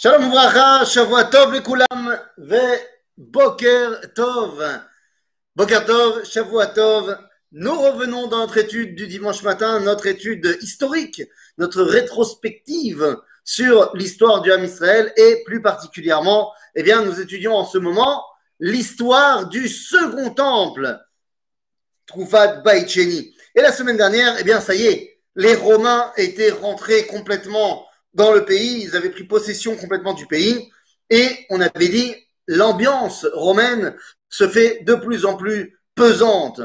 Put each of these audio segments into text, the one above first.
Shalom Uvracha, Shavua Tov Lekulam, Ve Boker Tov. Boker Tov, Shavua Tov. Nous revenons dans notre étude du dimanche matin, notre étude historique, notre rétrospective sur l'histoire du Ham Israël et plus particulièrement, eh bien, nous étudions en ce moment l'histoire du second temple, Troufat Baïcheni. Et la semaine dernière, eh bien, ça y est, les Romains étaient rentrés complètement dans le pays, ils avaient pris possession complètement du pays, et on avait dit, l'ambiance romaine se fait de plus en plus pesante.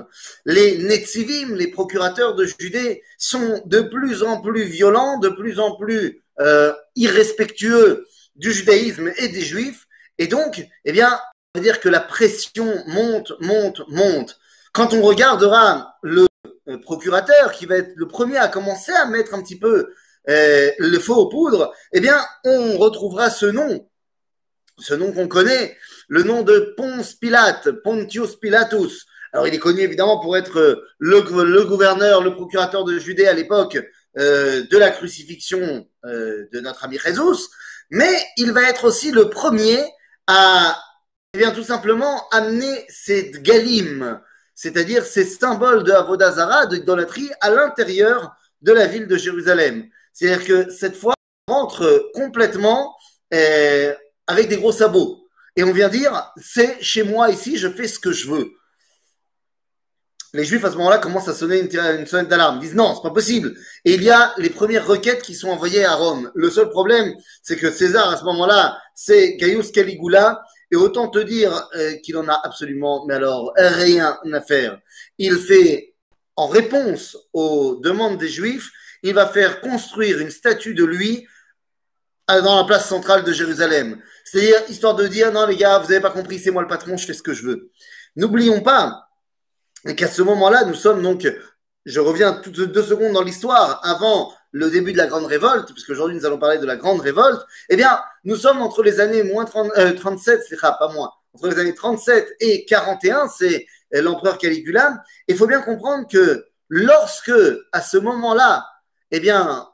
Les Netzivim, les procurateurs de Judée, sont de plus en plus violents, de plus en plus euh, irrespectueux du judaïsme et des juifs, et donc, eh bien, on va dire que la pression monte, monte, monte. Quand on regardera le euh, procurateur qui va être le premier à commencer à mettre un petit peu le feu aux poudres, eh bien, on retrouvera ce nom, ce nom qu'on connaît, le nom de Ponce Pilate, Pontius Pilatus. Alors, il est connu évidemment pour être le, le gouverneur, le procurateur de Judée à l'époque euh, de la crucifixion euh, de notre ami Jésus, mais il va être aussi le premier à, eh bien, tout simplement amener cette galim, c'est-à-dire ces symboles de Avodazara, d'idolâtrie, à l'intérieur de la ville de Jérusalem. C'est-à-dire que cette fois, on rentre complètement euh, avec des gros sabots. Et on vient dire, c'est chez moi ici, je fais ce que je veux. Les Juifs à ce moment-là commencent à sonner une, sonnette d'alarme. Ils disent non, c'est pas possible. Et il y a les premières requêtes qui sont envoyées à Rome. Le seul problème, c'est que César à ce moment-là, c'est Gaius Caligula. Et autant te dire euh, qu'il en a absolument, mais alors rien à faire. Il fait, en réponse aux demandes des Juifs, il va faire construire une statue de lui dans la place centrale de Jérusalem. C'est-à-dire, histoire de dire, non les gars, vous n'avez pas compris, c'est moi le patron, je fais ce que je veux. N'oublions pas qu'à ce moment-là, nous sommes donc, je reviens toutes deux secondes dans l'histoire, avant le début de la Grande Révolte, puisque aujourd'hui nous allons parler de la Grande Révolte, eh bien, nous sommes entre les années moins 30, euh, 37, c'est pas moins, entre les années 37 et 41, c'est l'empereur Caligula. Il faut bien comprendre que lorsque, à ce moment-là, eh bien,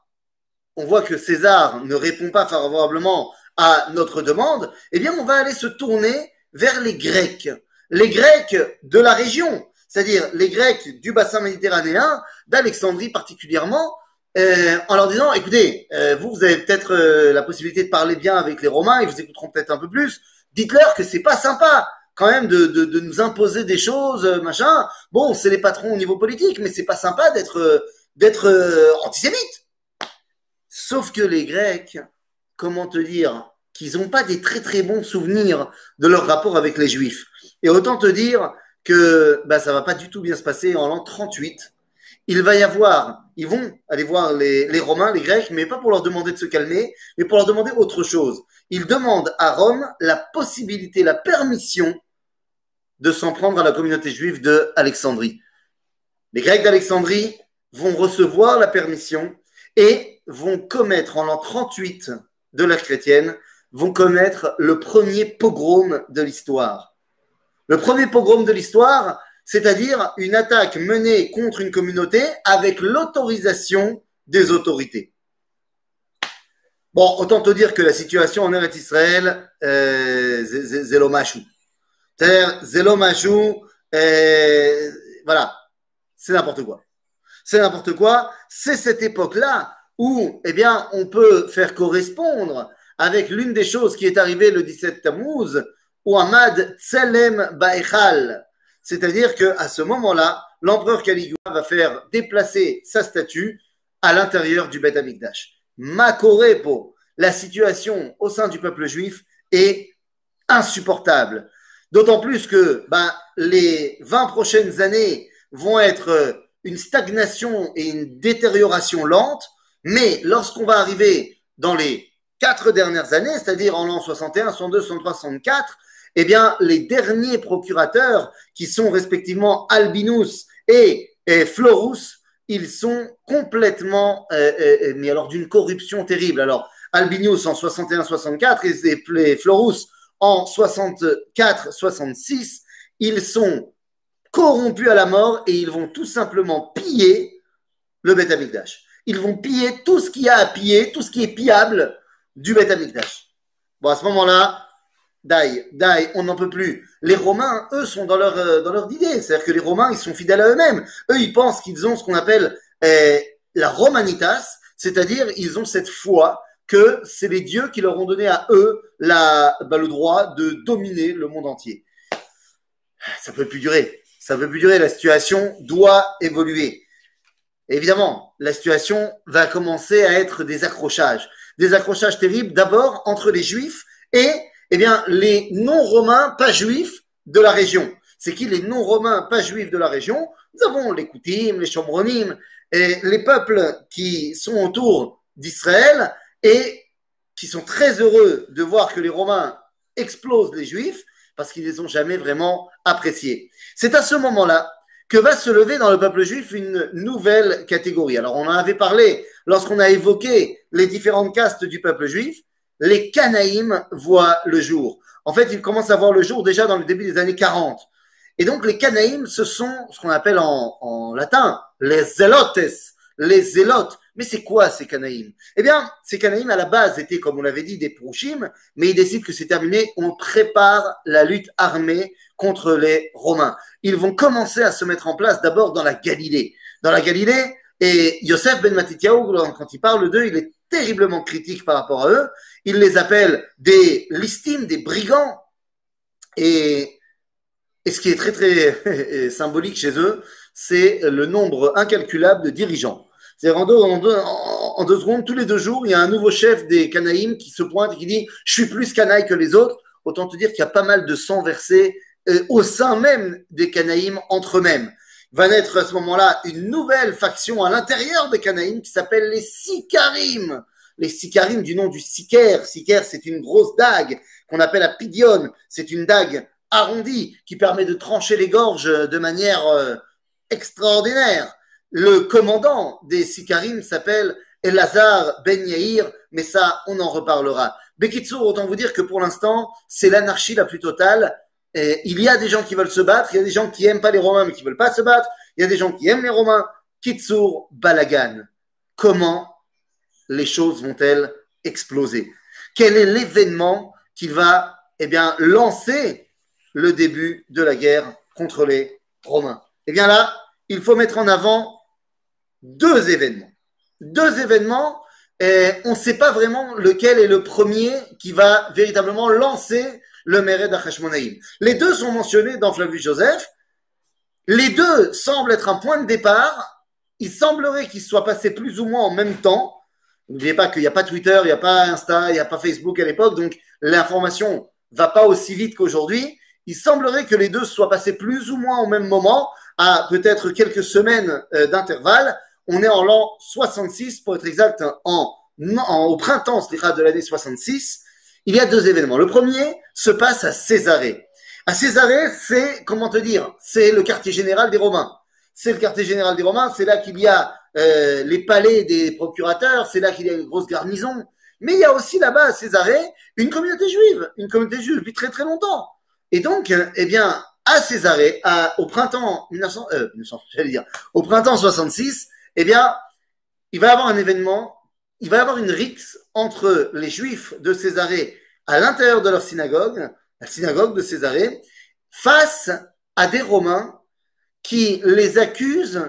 on voit que César ne répond pas favorablement à notre demande, eh bien, on va aller se tourner vers les Grecs. Les Grecs de la région, c'est-à-dire les Grecs du bassin méditerranéen, d'Alexandrie particulièrement, euh, en leur disant, écoutez, euh, vous, vous avez peut-être euh, la possibilité de parler bien avec les Romains, ils vous écouteront peut-être un peu plus, dites-leur que c'est pas sympa quand même de, de, de, nous imposer des choses, machin. Bon, c'est les patrons au niveau politique, mais c'est pas sympa d'être d'être euh, antisémite. Sauf que les Grecs, comment te dire, qu'ils n'ont pas des très très bons souvenirs de leur rapport avec les Juifs. Et autant te dire que bah, ça va pas du tout bien se passer en l'an 38. Il va y avoir, ils vont aller voir les, les Romains, les Grecs, mais pas pour leur demander de se calmer, mais pour leur demander autre chose. Ils demandent à Rome la possibilité, la permission de s'en prendre à la communauté juive de Alexandrie. Les Grecs d'Alexandrie vont recevoir la permission et vont commettre en l'an 38 de l'ère chrétienne, vont commettre le premier pogrom de l'histoire. Le premier pogrom de l'histoire, c'est-à-dire une attaque menée contre une communauté avec l'autorisation des autorités. Bon, autant te dire que la situation en Eretz Israël, euh. C'est-à-dire, euh, voilà, c'est n'importe quoi c'est n'importe quoi. C'est cette époque-là où, eh bien, on peut faire correspondre avec l'une des choses qui est arrivée le 17 Tammuz, ou Ahmad Tselem Baechal. C'est-à-dire qu'à ce moment-là, l'empereur Caligula va faire déplacer sa statue à l'intérieur du Beth Amikdash. Makorepo, la situation au sein du peuple juif est insupportable. D'autant plus que ben, les 20 prochaines années vont être une stagnation et une détérioration lente, mais lorsqu'on va arriver dans les quatre dernières années, c'est-à-dire en l'an 61, 62, 63, 64, eh bien, les derniers procurateurs, qui sont respectivement Albinus et, Florus, ils sont complètement, euh, euh, euh, mais alors d'une corruption terrible. Alors, Albinus en 61-64 et Florus en 64-66, ils sont corrompus à la mort et ils vont tout simplement piller le Beth Amikdash. Ils vont piller tout ce qu'il y a à piller, tout ce qui est pillable du Beth Amikdash. Bon, à ce moment-là, Dai, Dai, on n'en peut plus. Les Romains, eux, sont dans leur, euh, dans idée. C'est-à-dire que les Romains, ils sont fidèles à eux-mêmes. Eux, ils pensent qu'ils ont ce qu'on appelle euh, la Romanitas, c'est-à-dire ils ont cette foi que c'est les dieux qui leur ont donné à eux la, bah, le droit de dominer le monde entier. Ça peut plus durer. Ça peut plus durer. La situation doit évoluer. Évidemment, la situation va commencer à être des accrochages. Des accrochages terribles, d'abord entre les Juifs et eh bien, les non-romains pas juifs de la région. C'est qui les non-romains pas juifs de la région? Nous avons les Koutim, les Shomronim, et les peuples qui sont autour d'Israël et qui sont très heureux de voir que les Romains explosent les Juifs parce qu'ils ne les ont jamais vraiment appréciés. C'est à ce moment-là que va se lever dans le peuple juif une nouvelle catégorie. Alors on en avait parlé lorsqu'on a évoqué les différentes castes du peuple juif. Les Canaïm voient le jour. En fait, ils commencent à voir le jour déjà dans le début des années 40. Et donc les Canaïm, ce sont ce qu'on appelle en, en latin les zélotes, les zélotes. Mais c'est quoi ces Canaïm Eh bien, ces Canaïm à la base étaient, comme on l'avait dit, des Prouchim, mais ils décident que c'est terminé, on prépare la lutte armée contre les Romains. Ils vont commencer à se mettre en place d'abord dans la Galilée. Dans la Galilée, et Yosef ben Matityahu, quand il parle d'eux, il est terriblement critique par rapport à eux. Il les appelle des listines, des brigands. Et, et ce qui est très très symbolique chez eux, c'est le nombre incalculable de dirigeants. C'est en deux, en, deux, secondes, tous les deux jours, il y a un nouveau chef des Canaïm qui se pointe et qui dit Je suis plus canaille que les autres. Autant te dire qu'il y a pas mal de sang versé euh, au sein même des Canaïm entre eux-mêmes. Va naître à ce moment-là une nouvelle faction à l'intérieur des Canaïm qui s'appelle les Sikarim. Les Sikarim du nom du Siker. Siker, c'est une grosse dague qu'on appelle la Pidion. C'est une dague arrondie qui permet de trancher les gorges de manière euh, extraordinaire. Le commandant des Sikarim s'appelle Elazar Ben Yair, mais ça, on en reparlera. Bekitsour, autant vous dire que pour l'instant, c'est l'anarchie la plus totale. Il y a des gens qui veulent se battre, il y a des gens qui aiment pas les Romains mais qui veulent pas se battre, il y a des gens qui aiment les Romains. Kitsour, Balagan. Comment les choses vont-elles exploser? Quel est l'événement qui va eh bien, lancer le début de la guerre contre les Romains? Eh bien là, il faut mettre en avant deux événements. Deux événements, on ne sait pas vraiment lequel est le premier qui va véritablement lancer le Méred d'Achashmonaïm. Les deux sont mentionnés dans Flavius Joseph. Les deux semblent être un point de départ. Il semblerait qu'ils soient passés plus ou moins en même temps. N'oubliez pas qu'il n'y a pas Twitter, il n'y a pas Insta, il n'y a pas Facebook à l'époque, donc l'information va pas aussi vite qu'aujourd'hui. Il semblerait que les deux soient passés plus ou moins au même moment, à peut-être quelques semaines euh, d'intervalle. On est en l'an 66, pour être exact, en, au printemps de l'année 66. Il y a deux événements. Le premier se passe à Césarée. À Césarée, c'est, comment te dire, c'est le quartier général des Romains. C'est le quartier général des Romains, c'est là qu'il y a euh, les palais des procurateurs, c'est là qu'il y a une grosse garnison. Mais il y a aussi là-bas à Césarée une communauté juive, une communauté juive depuis très très longtemps. Et donc, eh bien, à Césarée, au printemps 1900, euh, j'allais dire, au printemps 66, eh bien, il va y avoir un événement, il va y avoir une rixe entre les Juifs de Césarée à l'intérieur de leur synagogue, la synagogue de Césarée, face à des Romains qui les accusent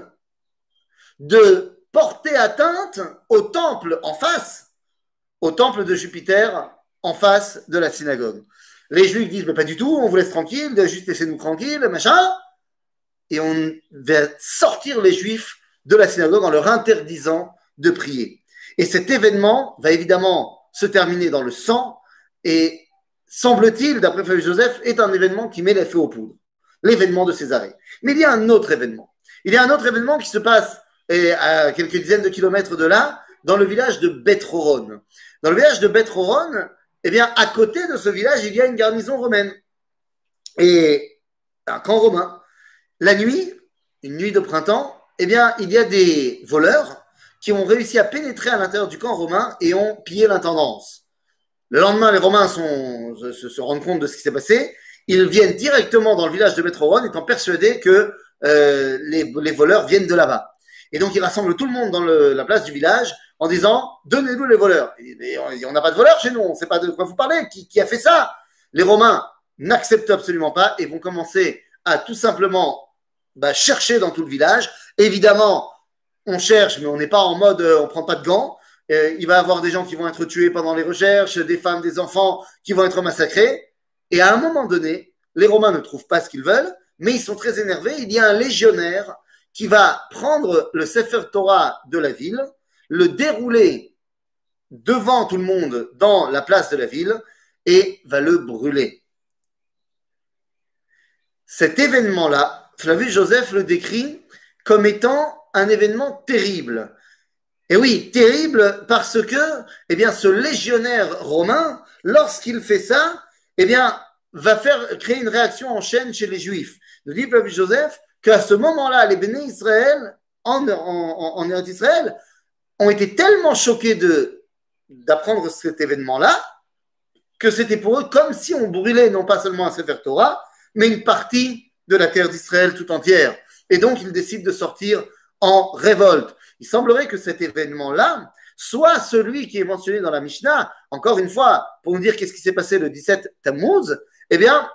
de porter atteinte au temple en face, au temple de Jupiter en face de la synagogue. Les Juifs disent, mais pas du tout, on vous laisse tranquille, juste laissez-nous tranquille, machin. Et on va sortir les Juifs de la synagogue en leur interdisant de prier. Et cet événement va évidemment se terminer dans le sang et semble-t-il, d'après Fabien Joseph, est un événement qui met les feux aux poudres. L'événement de Césarée. Mais il y a un autre événement. Il y a un autre événement qui se passe eh, à quelques dizaines de kilomètres de là, dans le village de Betroron. Dans le village de Betroron, eh bien, à côté de ce village, il y a une garnison romaine. Et un camp romain. La nuit, une nuit de printemps, eh bien, il y a des voleurs qui ont réussi à pénétrer à l'intérieur du camp romain et ont pillé l'intendance. Le lendemain, les Romains se, rendent compte de ce qui s'est passé. Ils viennent directement dans le village de Métrovon, étant persuadés que euh, les, voleurs viennent de là-bas. Et donc, il rassemble tout le monde dans la place du village en disant Donnez-nous les voleurs. Et, on n'a pas de voleurs chez nous, on ne sait pas de quoi vous parlez. Qui, a fait ça? Les Romains n'acceptent absolument pas et vont commencer à tout simplement bah, chercher dans tout le village. Évidemment, on cherche, mais on n'est pas en mode euh, on prend pas de gants. Il va y avoir des gens qui vont être tués pendant les recherches, des femmes, des enfants qui vont être massacrés. Et à un moment donné, les Romains ne trouvent pas ce qu'ils veulent, mais ils sont très énervés. Il y a un légionnaire qui va prendre le Sefer Torah de la ville, le dérouler devant tout le monde dans la place de la ville et va le brûler. Cet événement-là, Flavius Joseph le décrit comme étant un événement terrible. Et oui, terrible parce que, eh bien, ce légionnaire romain, lorsqu'il fait ça, eh bien, va faire créer une réaction en chaîne chez les Juifs. Nous dit Flavius Joseph qu'à ce moment-là, les béné Israël, en, en, en Israël, ont été tellement choqués de, d'apprendre cet événement-là, que c'était pour eux comme si on brûlait non pas seulement un Sefer Torah, mais une partie de la terre d'Israël tout entière. Et donc, ils décident de sortir en révolte. Il semblerait que cet événement-là soit celui qui est mentionné dans la Mishnah, encore une fois, pour nous dire qu'est-ce qui s'est passé le 17 Tammuz, eh bien,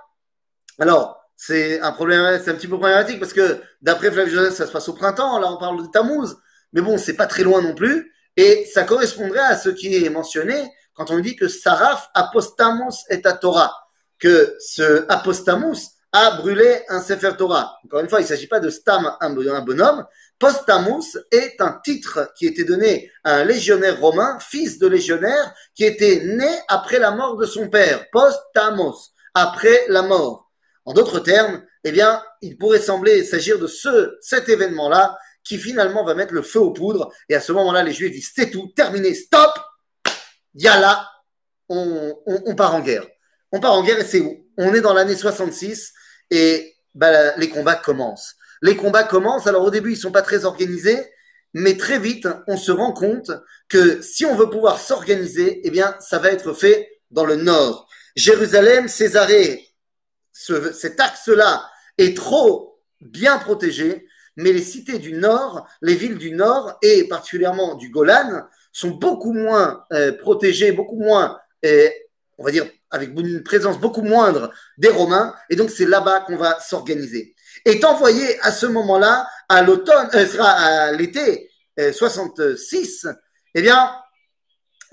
alors, c'est un problème, c'est un petit peu problématique parce que d'après Flavius Joseph, ça se passe au printemps. Là, on parle de Tammuz, mais bon, c'est pas très loin non plus. Et ça correspondrait à ce qui est mentionné quand on dit que Saraf apostamos et à Torah, que ce apostamos a brûlé un Sefer Torah. Encore une fois, il ne s'agit pas de Stam, un bonhomme. Postamus est un titre qui était donné à un légionnaire romain, fils de légionnaire, qui était né après la mort de son père. Postamos, après la mort. En d'autres termes, eh bien, il pourrait sembler s'agir de ce, cet événement-là qui finalement va mettre le feu aux poudres. Et à ce moment-là, les Juifs disent c'est tout, terminé, stop, on, on part en guerre. On part en guerre et c'est où? On est dans l'année 66 et bah, les combats commencent. Les combats commencent. Alors au début, ils sont pas très organisés, mais très vite, on se rend compte que si on veut pouvoir s'organiser, eh bien, ça va être fait dans le nord. Jérusalem, Césarée cet axe-là est trop bien protégé, mais les cités du nord, les villes du nord et particulièrement du Golan sont beaucoup moins euh, protégées, beaucoup moins, euh, on va dire, avec une présence beaucoup moindre des Romains, et donc c'est là-bas qu'on va s'organiser. Est envoyé à ce moment-là, à l'automne, euh, sera à l'été 66, eh bien,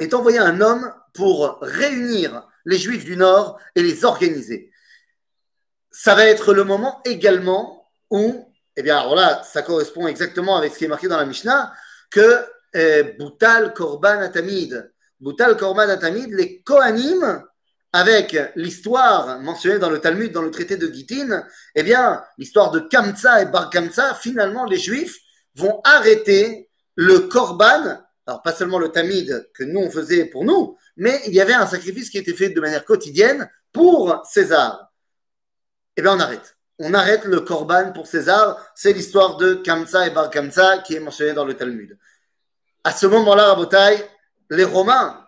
est envoyé un homme pour réunir les Juifs du Nord et les organiser ça va être le moment également où, eh bien, alors là, ça correspond exactement avec ce qui est marqué dans la Mishnah, que eh, Boutal Korban Atamid, Boutal Korban Atamid, les Kohanim, avec l'histoire mentionnée dans le Talmud, dans le traité de Gittin, eh bien, l'histoire de Kamsa et Bar Kamsa, finalement, les Juifs vont arrêter le Korban, alors pas seulement le Tamid que nous on faisait pour nous, mais il y avait un sacrifice qui était fait de manière quotidienne pour César eh bien on arrête. On arrête le Korban pour César. C'est l'histoire de Kamsa et Bar Kamsa qui est mentionnée dans le Talmud. À ce moment-là, Rabotai, les Romains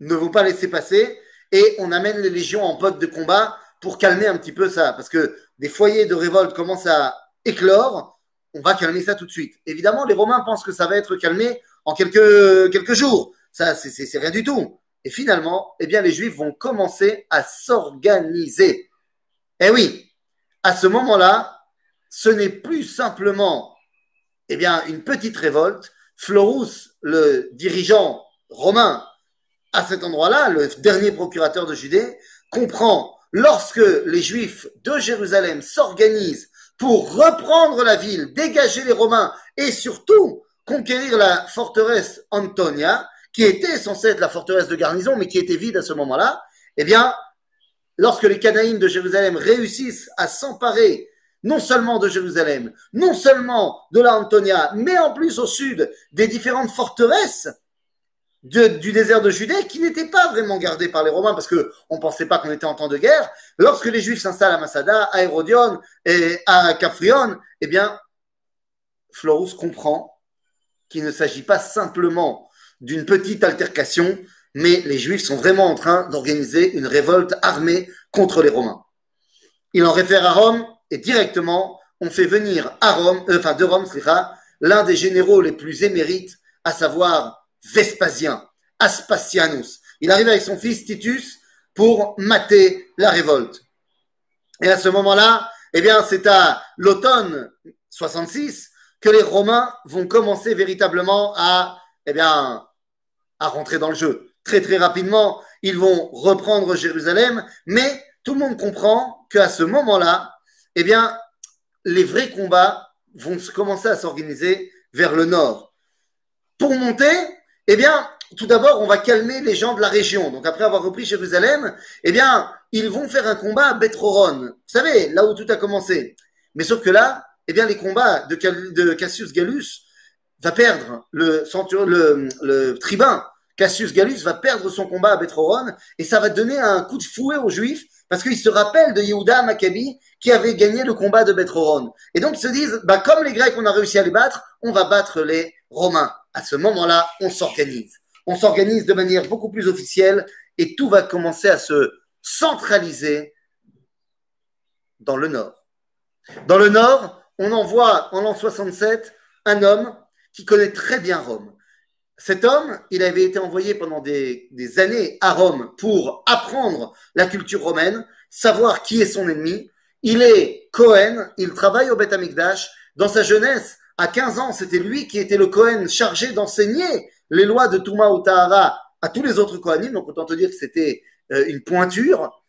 ne vont pas laisser passer et on amène les légions en pote de combat pour calmer un petit peu ça. Parce que des foyers de révolte commencent à éclore. On va calmer ça tout de suite. Évidemment, les Romains pensent que ça va être calmé en quelques, quelques jours. Ça, c'est rien du tout. Et finalement, eh bien, les Juifs vont commencer à s'organiser. Eh oui, à ce moment-là, ce n'est plus simplement eh bien, une petite révolte. Florus, le dirigeant romain à cet endroit-là, le dernier procurateur de Judée, comprend lorsque les Juifs de Jérusalem s'organisent pour reprendre la ville, dégager les Romains et surtout conquérir la forteresse Antonia, qui était censée être la forteresse de garnison, mais qui était vide à ce moment-là, eh bien, lorsque les Canaïnes de Jérusalem réussissent à s'emparer non seulement de Jérusalem, non seulement de la Antonia, mais en plus au sud des différentes forteresses du désert de Judée qui n'étaient pas vraiment gardées par les Romains parce qu'on ne pensait pas qu'on était en temps de guerre. Lorsque les Juifs s'installent à Masada, à Hérodion et à Caphrion, eh bien, Florus comprend qu'il ne s'agit pas simplement d'une petite altercation, mais les Juifs sont vraiment en train d'organiser une révolte armée contre les Romains. Il en réfère à Rome et directement, on fait venir à Rome, euh, enfin de Rome, l'un des généraux les plus émérites, à savoir Vespasien, Aspasianus. Il arrive avec son fils Titus pour mater la révolte. Et à ce moment-là, eh bien, c'est à l'automne 66 que les Romains vont commencer véritablement à, eh bien, à rentrer dans le jeu. Très très rapidement, ils vont reprendre Jérusalem, mais tout le monde comprend qu'à ce moment-là, eh bien, les vrais combats vont commencer à s'organiser vers le nord. Pour monter, eh bien, tout d'abord, on va calmer les gens de la région. Donc, après avoir repris Jérusalem, eh bien, ils vont faire un combat à Betroron. Vous savez, là où tout a commencé. Mais sauf que là, eh bien, les combats de, Cassius Gallus va perdre le, tribun. Cassius Gallus va perdre son combat à Betroron et ça va donner un coup de fouet aux Juifs parce qu'ils se rappellent de Yehuda Maccabi qui avait gagné le combat de Betroron. Et donc ils se disent, bah, comme les Grecs, on a réussi à les battre, on va battre les Romains. À ce moment-là, on s'organise. On s'organise de manière beaucoup plus officielle et tout va commencer à se centraliser dans le nord. Dans le nord, on envoie en l'an 67 un homme qui connaît très bien Rome. Cet homme, il avait été envoyé pendant des, années à Rome pour apprendre la culture romaine, savoir qui est son ennemi. Il est Cohen, il travaille au Beth Amikdash. Dans sa jeunesse, à 15 ans, c'était lui qui était le Cohen chargé d'enseigner les lois de Touma ou Tahara à tous les autres Kohanim. Donc autant te dire que c'était euh, une pointure.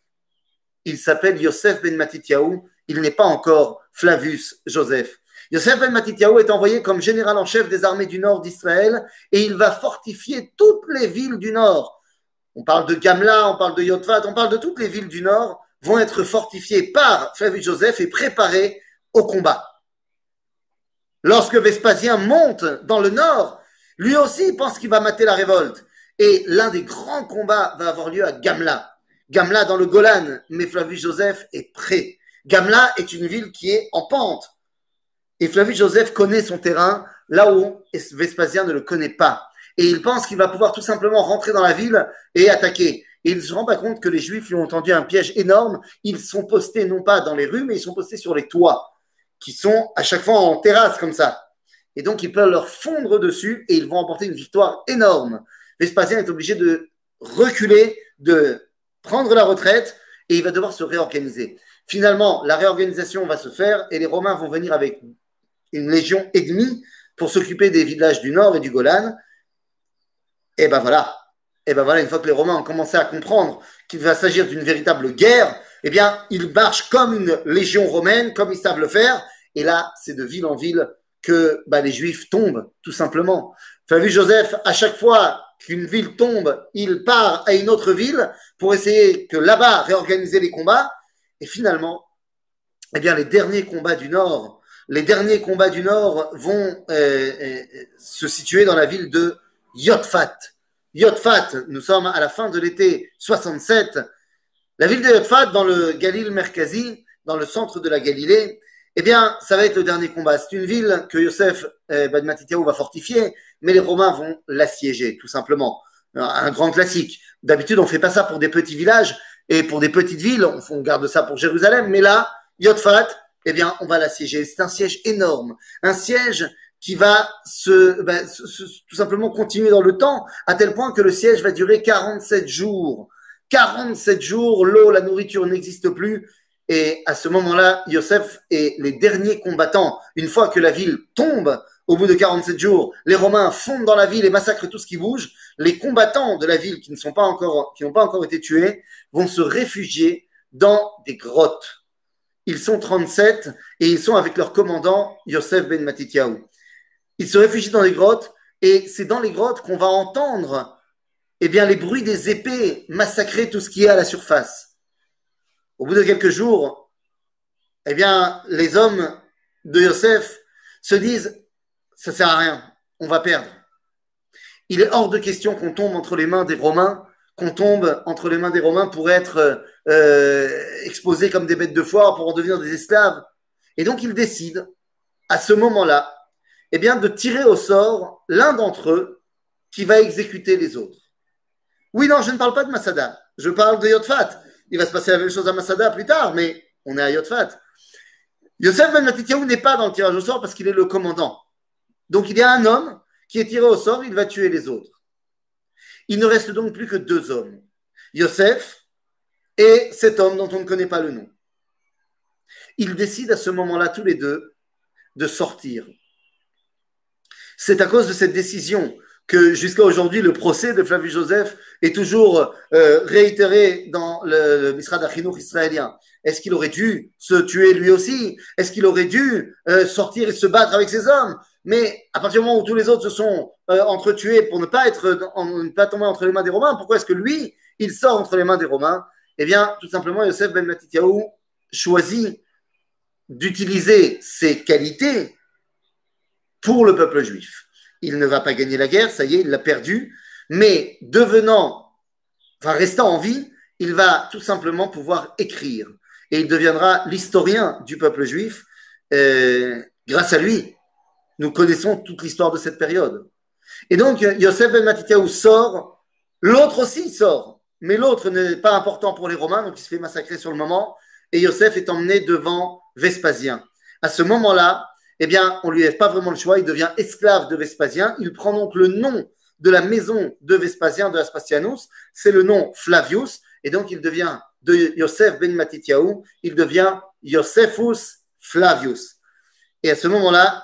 Il s'appelle Yosef ben Matityahu. Il n'est pas encore Flavius Joseph. Yosef ben Matityahu est envoyé comme général en chef des armées du nord d'Israël et il va fortifier toutes les villes du nord. On parle de Gamla, on parle de Yotvat, on parle de toutes les villes du nord vont être fortifiées par Flavius Joseph et préparées au combat. Lorsque Vespasien monte dans le nord, lui aussi pense qu'il va mater la révolte. Et l'un des grands combats va avoir lieu à Gamla. Gamla dans le Golan, mais Flavius Joseph est prêt. Gamla est une ville qui est en pente. Et Flavius Joseph connaît son terrain là où Vespasien ne le connaît pas. Et il pense qu'il va pouvoir tout simplement rentrer dans la ville et attaquer. Et il ne se rend pas compte que les Juifs lui ont tendu un piège énorme. Ils sont postés non pas dans les rues, mais ils sont postés sur les toits, qui sont à chaque fois en terrasse comme ça. Et donc, ils peuvent leur fondre dessus et ils vont emporter une victoire énorme. Vespasien est obligé de reculer, de prendre la retraite et il va devoir se réorganiser. Finalement, la réorganisation va se faire et les Romains vont venir avec une légion ennemie pour s'occuper des villages du nord et du Golan. Et ben voilà. Et ben voilà, une fois que les Romains ont commencé à comprendre qu'il va s'agir d'une véritable guerre, eh bien, ils marchent comme une légion romaine, comme ils savent le faire. Et là, c'est de ville en ville que bah, les Juifs tombent, tout simplement. vu Joseph, à chaque fois qu'une ville tombe, il part à une autre ville pour essayer que là-bas réorganiser les combats. Et finalement, eh bien, les derniers combats du Nord les derniers combats du Nord vont euh, euh, se situer dans la ville de Yotfat. Yotfat, nous sommes à la fin de l'été 67. La ville de Yotfat, dans le Galil Merkazi, dans le centre de la Galilée, eh bien, ça va être le dernier combat. C'est une ville que Yosef euh, Ben Matityahu va fortifier, mais les Romains vont l'assiéger, tout simplement. Un grand classique. D'habitude, on fait pas ça pour des petits villages et pour des petites villes. On garde ça pour Jérusalem, mais là, Yotfat, eh bien, on va l'assiéger. C'est un siège énorme, un siège qui va ben, se, tout simplement continuer dans le temps, à tel point que le siège va durer 47 jours. 47 jours, l'eau, la nourriture n'existe plus. Et à ce moment-là, Yosef et les derniers combattants, une fois que la ville tombe, au bout de 47 jours, les Romains fondent dans la ville et massacrent tout ce qui bouge. Les combattants de la ville qui ne sont pas encore, qui n'ont pas encore été tués, vont se réfugier dans des grottes ils sont 37 et ils sont avec leur commandant Yosef ben Matityahu. Ils se réfugient dans les grottes et c'est dans les grottes qu'on va entendre eh bien, les bruits des épées massacrer tout ce qui est à la surface. Au bout de quelques jours, eh bien, les hommes de Yosef se disent ça sert à rien, on va perdre. Il est hors de question qu'on tombe entre les mains des Romains, qu'on tombe entre les mains des Romains pour être euh, exposés comme des bêtes de foire pour en devenir des esclaves. Et donc il décide, à ce moment-là, eh bien, de tirer au sort l'un d'entre eux qui va exécuter les autres. Oui, non, je ne parle pas de Masada, je parle de Yotfat. Il va se passer la même chose à Masada plus tard, mais on est à Yotfat. Yosef Ben Matityahu n'est pas dans le tirage au sort parce qu'il est le commandant. Donc il y a un homme qui est tiré au sort, il va tuer les autres. Il ne reste donc plus que deux hommes, Yosef et cet homme dont on ne connaît pas le nom. Ils décident à ce moment-là tous les deux de sortir. C'est à cause de cette décision que jusqu'à aujourd'hui, le procès de Flavius Joseph est toujours euh, réitéré dans le, le Misrad israélien. Est-ce qu'il aurait dû se tuer lui aussi? Est-ce qu'il aurait dû euh, sortir et se battre avec ses hommes? Mais à partir du moment où tous les autres se sont euh, entretués pour ne pas être, ne pas tomber entre les mains des Romains, pourquoi est-ce que lui, il sort entre les mains des Romains? Eh bien, tout simplement, Yosef ben Matityahu choisit d'utiliser ses qualités pour le peuple juif. Il ne va pas gagner la guerre, ça y est, il l'a perdu, mais devenant, enfin restant en vie, il va tout simplement pouvoir écrire et il deviendra l'historien du peuple juif. Euh, grâce à lui, nous connaissons toute l'histoire de cette période. Et donc, Yosef ben Matityahu sort, l'autre aussi sort, mais l'autre n'est pas important pour les Romains, donc il se fait massacrer sur le moment, et Yosef est emmené devant Vespasien. À ce moment-là, eh bien, on lui laisse pas vraiment le choix, il devient esclave de Vespasien, il prend donc le nom de la maison de Vespasien, de Aspasianus, c'est le nom Flavius, et donc il devient de Yosef ben Matityahu, il devient Josephus Flavius. Et à ce moment-là,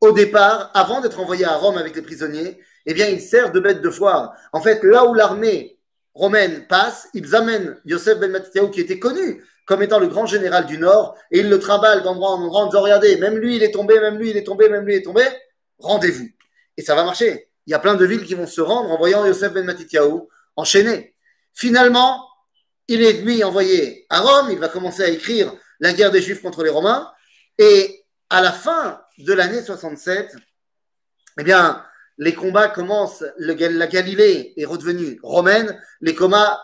au départ, avant d'être envoyé à Rome avec les prisonniers, eh bien, il sert de bête de foire. En fait, là où l'armée romaine passe, ils amènent Yosef ben Matityahu, qui était connu comme étant le grand général du Nord, et il le trimballent d'endroit en endroit en disant, regardez, même lui, il est tombé, même lui, il est tombé, même lui, il est tombé, rendez-vous. Et ça va marcher. Il y a plein de villes qui vont se rendre en voyant Yosef ben Matityahu enchaîné. Finalement, il est lui envoyé à Rome, il va commencer à écrire la guerre des Juifs contre les Romains, et à la fin de l'année 67, eh bien, les combats commencent, la Galilée est redevenue romaine, les combats,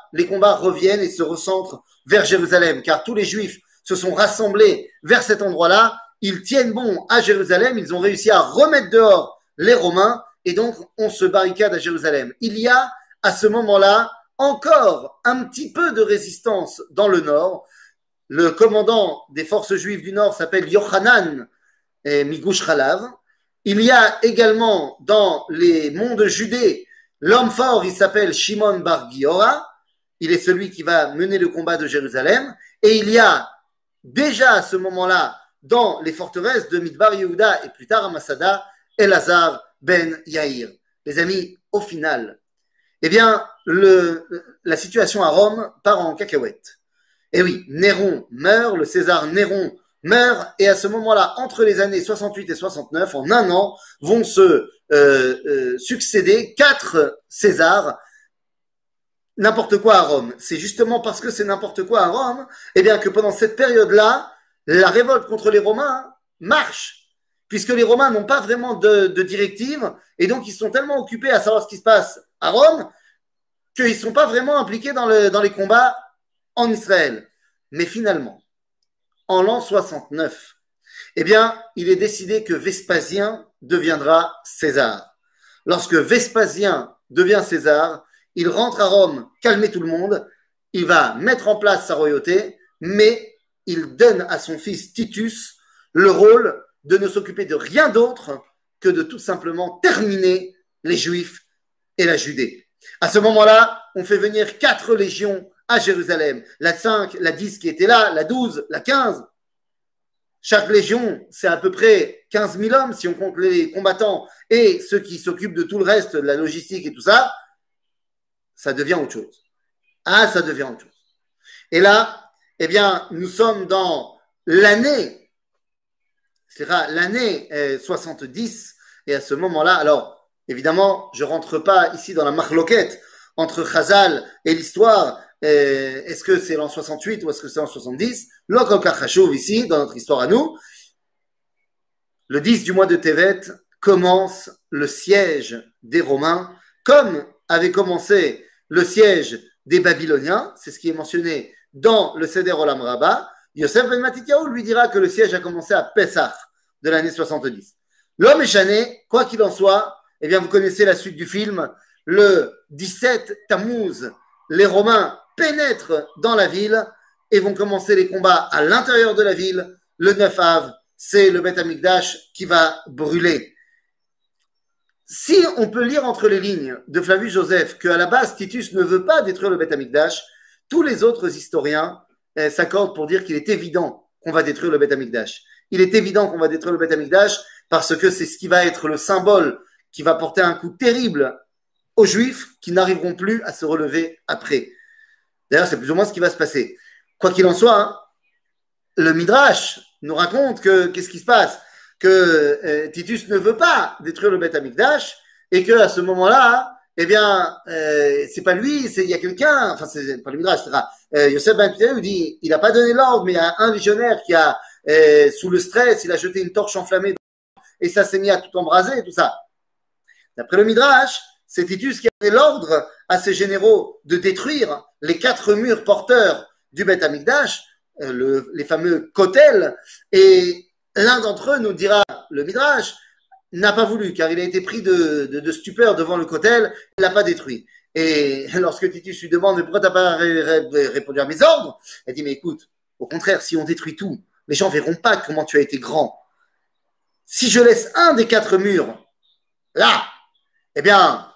reviennent et se recentrent vers Jérusalem, car tous les Juifs se sont rassemblés vers cet endroit-là, ils tiennent bon à Jérusalem, ils ont réussi à remettre dehors les Romains, et donc on se barricade à Jérusalem. Il y a à ce moment-là encore un petit peu de résistance dans le nord. Le commandant des forces juives du nord s'appelle Yochanan Migush Khalav. Il y a également dans les monts de Judée l'homme fort, il s'appelle Shimon Bar Giora. Il est celui qui va mener le combat de Jérusalem. Et il y a déjà à ce moment-là, dans les forteresses de Midbar Yehuda et plus tard à Masada, Elazar ben Yair. Les amis, au final, eh bien, la situation à Rome part en cacahuète. Eh oui, Néron meurt, le César Néron meurt, et à ce moment-là, entre les années 68 et 69, en un an, vont se euh, euh, succéder quatre Césars. N'importe quoi à Rome. C'est justement parce que c'est n'importe quoi à Rome, eh bien que pendant cette période-là, la révolte contre les Romains marche, puisque les Romains n'ont pas vraiment de, de directive, et donc ils sont tellement occupés à savoir ce qui se passe à Rome qu'ils ne sont pas vraiment impliqués dans, le, dans les combats en Israël. Mais finalement, en l'an 69, eh bien, il est décidé que Vespasien deviendra César. Lorsque Vespasien devient César, il rentre à Rome, calmer tout le monde, il va mettre en place sa royauté, mais il donne à son fils Titus le rôle de ne s'occuper de rien d'autre que de tout simplement terminer les Juifs et la Judée. À ce moment-là, on fait venir quatre légions Jérusalem. La 5, la 10 qui était là, la 12, la 15. Chaque légion, c'est à peu près 15 000 hommes si on compte les combattants et ceux qui s'occupent de tout le reste, de la logistique et tout ça. Ça devient autre chose. Ah, ça devient autre chose. Et là, eh bien, nous sommes dans l'année, c'est l'année 70. Et à ce moment-là, alors, Évidemment, je rentre pas ici dans la marloquette entre Chazal et l'histoire. Euh, est-ce que c'est l'an 68 ou est-ce que c'est l'an 70 L'Okokachachouv ici, dans notre histoire à nous. Le 10 du mois de Tevet commence le siège des Romains, comme avait commencé le siège des Babyloniens. C'est ce qui est mentionné dans le Seder Olam Rabbah. Yosef ben Matityahu lui dira que le siège a commencé à Pessah de l'année 70. L'homme échané, quoi qu'il en soit, eh bien, vous connaissez la suite du film. Le 17 Tammuz, les Romains pénètrent dans la ville et vont commencer les combats à l'intérieur de la ville. Le 9 av, c'est le Beth Amikdash qui va brûler. si on peut lire entre les lignes de Flavius Joseph qu'à la base Titus ne veut pas détruire le Beth Amikdash, tous les autres historiens eh, s'accordent pour dire qu'il est évident qu'on va détruire le Beth Amikdash. Il est évident qu'on va détruire le Beth Amikdash parce que c'est ce qui va être le symbole qui va porter un coup terrible aux Juifs qui n'arriveront plus à se relever après. D'ailleurs, c'est plus ou moins ce qui va se passer. Quoi qu'il en soit, hein, le Midrash nous raconte que qu'est-ce qui se passe? Que euh, Titus ne veut pas détruire le Beth Amikdash et que à ce moment-là, eh bien, euh, c'est pas lui, c'est il y a quelqu'un, enfin c'est pas le Midrash, etc. Euh, Yosef Ben nous dit, il n'a pas donné l'ordre, mais il y a un visionnaire qui a, euh, sous le stress, il a jeté une torche enflammée et ça s'est mis à tout embraser et tout ça. D'après le Midrash, c'est Titus qui a donné l'ordre à ses généraux de détruire les quatre murs porteurs du Beth Amikdash, euh, les fameux kotels, et l'un d'entre eux nous dira, le Midrash, n'a pas voulu, car il a été pris de, stupeur devant le kotel, il l'a pas détruit. Et lorsque Titus lui demande pourquoi t'as pas répondu à mes ordres, il dit mais écoute, au contraire, si on détruit tout, les gens verront pas comment tu as été grand. Si je laisse un des quatre murs là, eh bien,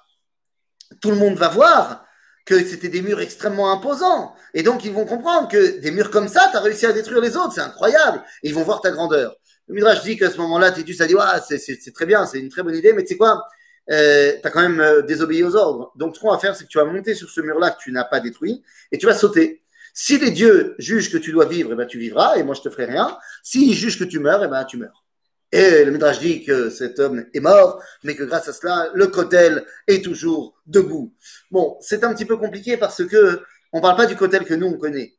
tout le monde va voir que c'était des murs extrêmement imposants. Et donc, ils vont comprendre que des murs comme ça, tu as réussi à détruire les autres, c'est incroyable. Et ils vont voir ta grandeur. Le Midrash dit qu'à ce moment-là, Titus a dit, c'est très bien, c'est une très bonne idée, mais tu sais quoi, euh, tu as quand même euh, désobéi aux ordres. Donc, ce qu'on va faire, c'est que tu vas monter sur ce mur-là que tu n'as pas détruit, et tu vas sauter. Si les dieux jugent que tu dois vivre, eh ben, tu vivras, et moi, je te ferai rien. S'ils jugent que tu meurs, eh ben, tu meurs. Et le Midrash dit que cet homme est mort, mais que grâce à cela, le Kotel est toujours debout. Bon, c'est un petit peu compliqué parce que on parle pas du Kotel que nous on connaît.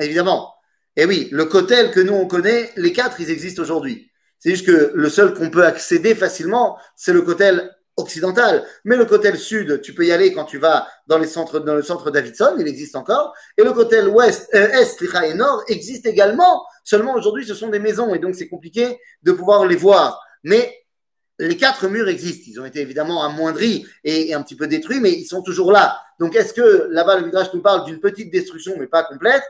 Évidemment. Et oui, le Kotel que nous on connaît, les quatre, ils existent aujourd'hui. C'est juste que le seul qu'on peut accéder facilement, c'est le Kotel occidental. Mais le Kotel sud, tu peux y aller quand tu vas dans, les centres, dans le centre Davidson, il existe encore. Et le Kotel ouest, euh, est, et nord existe également. Seulement aujourd'hui, ce sont des maisons et donc c'est compliqué de pouvoir les voir. Mais les quatre murs existent. Ils ont été évidemment amoindris et, un petit peu détruits, mais ils sont toujours là. Donc est-ce que là-bas, le Midrash nous parle d'une petite destruction, mais pas complète?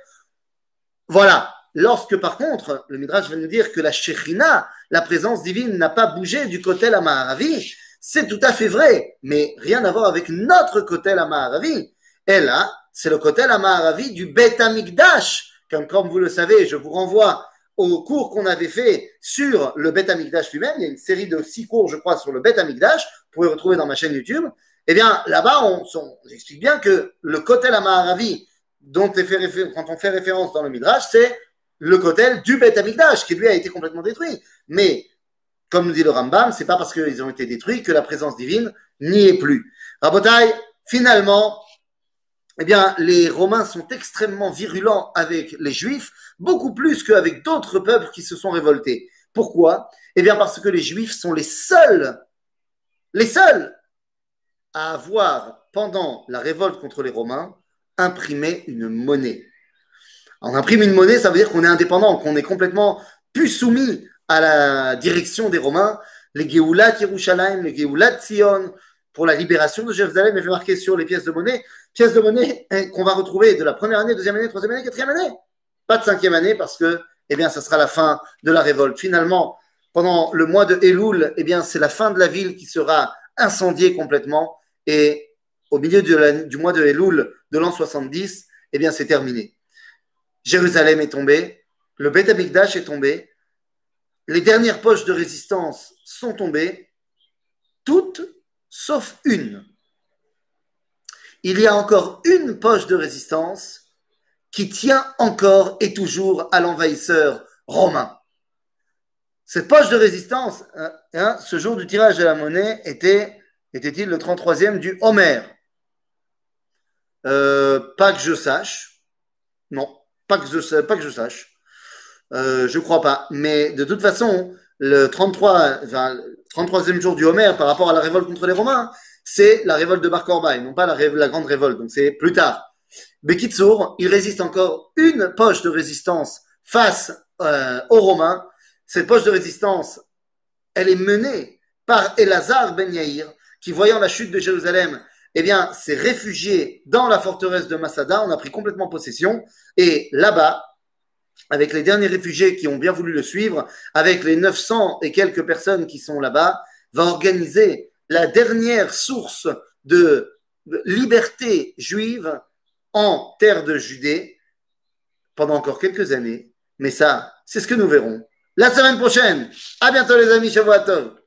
Voilà. Lorsque par contre, le Midrash va nous dire que la Shekhinah, la présence divine, n'a pas bougé du côté la Maharavi, c'est tout à fait vrai, mais rien à voir avec notre côté la Maharavi. Et là, c'est le côté la Maharavi du Bet Amikdash. Comme, comme vous le savez, je vous renvoie au cours qu'on avait fait sur le Bet Amikdash lui-même. Il y a une série de six cours, je crois, sur le Bet Amikdash. Vous pouvez retrouver dans ma chaîne YouTube. Eh bien, là-bas, on, j'explique bien que le Kotel Maharavi, dont on fait quand on fait référence dans le Midrash, c'est le Kotel du Bet Amikdash, qui lui a été complètement détruit. Mais comme nous dit le Rambam, c'est pas parce qu'ils ont été détruits que la présence divine n'y est plus. Rabotai, finalement, eh bien, les Romains sont extrêmement virulents avec les Juifs, beaucoup plus qu'avec d'autres peuples qui se sont révoltés. Pourquoi? Eh bien, parce que les Juifs sont les seuls, les seuls à avoir, pendant la révolte contre les Romains, imprimé une monnaie. On imprime une monnaie, ça veut dire qu'on est indépendant, qu'on est complètement plus soumis à la direction des Romains, les Geulat Yerushalayim, les Geulat Sion, pour la libération de Jérusalem, est fait marquer sur les pièces de monnaie, pièces de monnaie hein, qu'on va retrouver de la première année, deuxième année, troisième année, quatrième année. Pas de cinquième année parce que, eh bien, ça sera la fin de la révolte. Finalement, pendant le mois de Elul, eh bien, c'est la fin de la ville qui sera incendiée complètement et au milieu du mois de Elul de l'an 70, eh bien, c'est terminé. Jérusalem est tombée, le Beth Amikdash est tombé, les dernières poches de résistance sont tombées, toutes sauf une. Il y a encore une poche de résistance qui tient encore et toujours à l'envahisseur romain. Cette poche de résistance, hein, hein, ce jour du tirage de la monnaie, était, était-il le 33e du Homer? Euh, Pas que je sache. Non, pas que je sache. Euh, je crois pas. Mais de toute façon, le 33, enfin, 33e jour du Homer par rapport à la révolte contre les Romains, c'est la révolte de Bar Korba et non pas la, la grande révolte. Donc c'est plus tard. Bekitsour, il résiste encore une poche de résistance face euh, aux Romains. Cette poche de résistance, elle est menée par Elazar Ben Yair, qui voyant la chute de Jérusalem, eh bien, s'est réfugié dans la forteresse de Masada. On a pris complètement possession. Et là-bas, avec les derniers réfugiés qui ont bien voulu le suivre, avec les 900 et quelques personnes qui sont là-bas, va organiser la dernière source de liberté juive en terre de Judée pendant encore quelques années. Mais ça, c'est ce que nous verrons la semaine prochaine. À bientôt les amis, Shavuot